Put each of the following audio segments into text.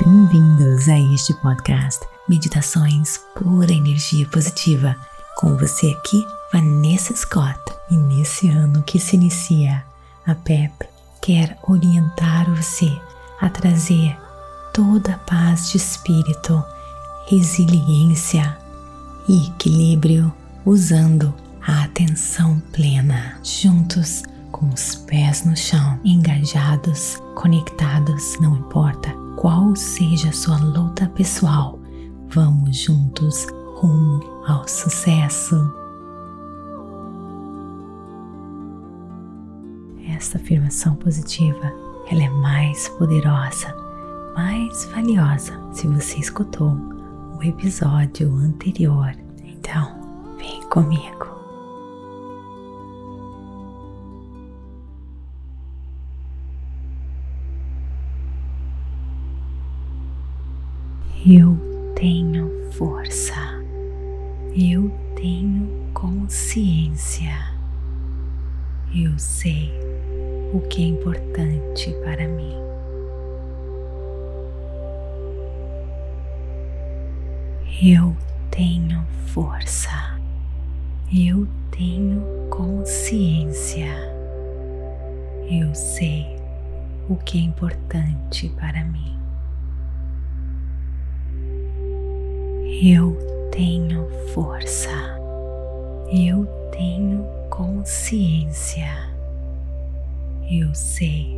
Bem-vindos a este podcast Meditações Pura Energia Positiva. Com você aqui, Vanessa Scott. E nesse ano que se inicia, a PEP quer orientar você a trazer toda a paz de espírito, resiliência e equilíbrio usando a atenção plena, juntos com os pés no chão, engajados, conectados, não importa qual seja a sua luta pessoal, vamos juntos rumo ao sucesso. Esta afirmação positiva, ela é mais poderosa, mais valiosa se você escutou o episódio anterior. Então, vem comigo. Eu tenho força, eu tenho consciência, eu sei o que é importante para mim. Eu tenho força, eu tenho consciência, eu sei o que é importante para mim. Eu tenho força, eu tenho consciência, eu sei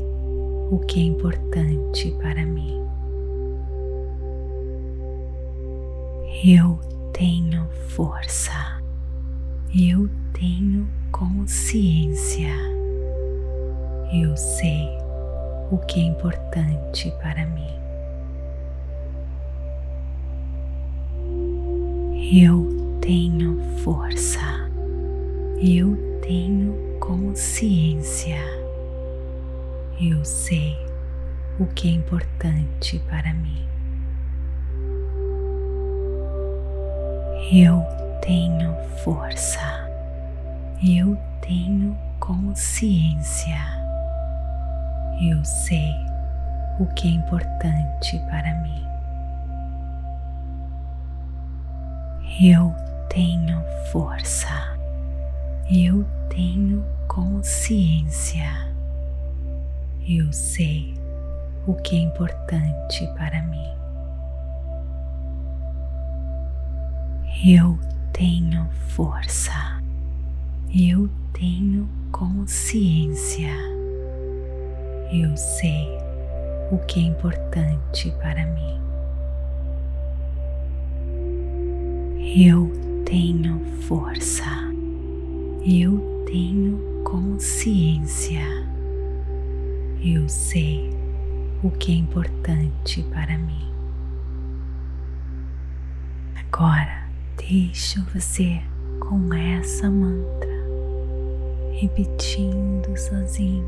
o que é importante para mim. Eu tenho força, eu tenho consciência, eu sei o que é importante para mim. Eu tenho força, eu tenho consciência, eu sei o que é importante para mim. Eu tenho força, eu tenho consciência, eu sei o que é importante para mim. Eu tenho força, eu tenho consciência, eu sei o que é importante para mim. Eu tenho força, eu tenho consciência, eu sei o que é importante para mim. Eu tenho força, eu tenho consciência, eu sei o que é importante para mim. Agora deixo você com essa mantra repetindo sozinho,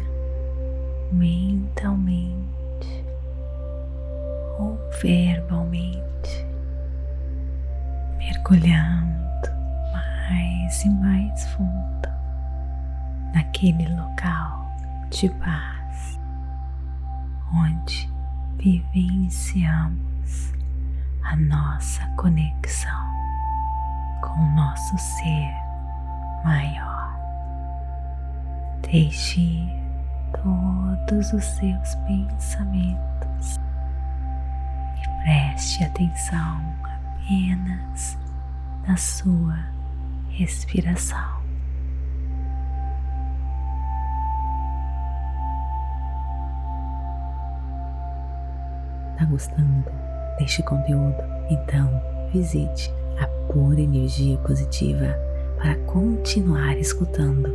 mentalmente ou verbalmente mergulhando mais e mais fundo naquele local de paz onde vivenciamos a nossa conexão com o nosso ser maior. Deixe todos os seus pensamentos e preste atenção apenas na sua respiração. Tá gostando deste conteúdo? Então visite a Pura Energia Positiva para continuar escutando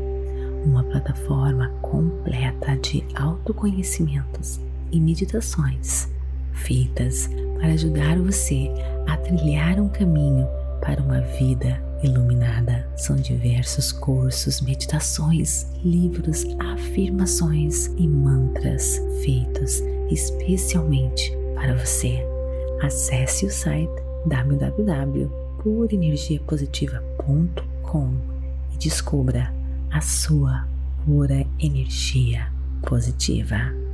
uma plataforma completa de autoconhecimentos e meditações feitas para ajudar você a trilhar um caminho para uma vida iluminada. São diversos cursos, meditações, livros, afirmações e mantras feitos especialmente para você. Acesse o site www.purenergiapositiva.com e descubra a sua pura energia positiva.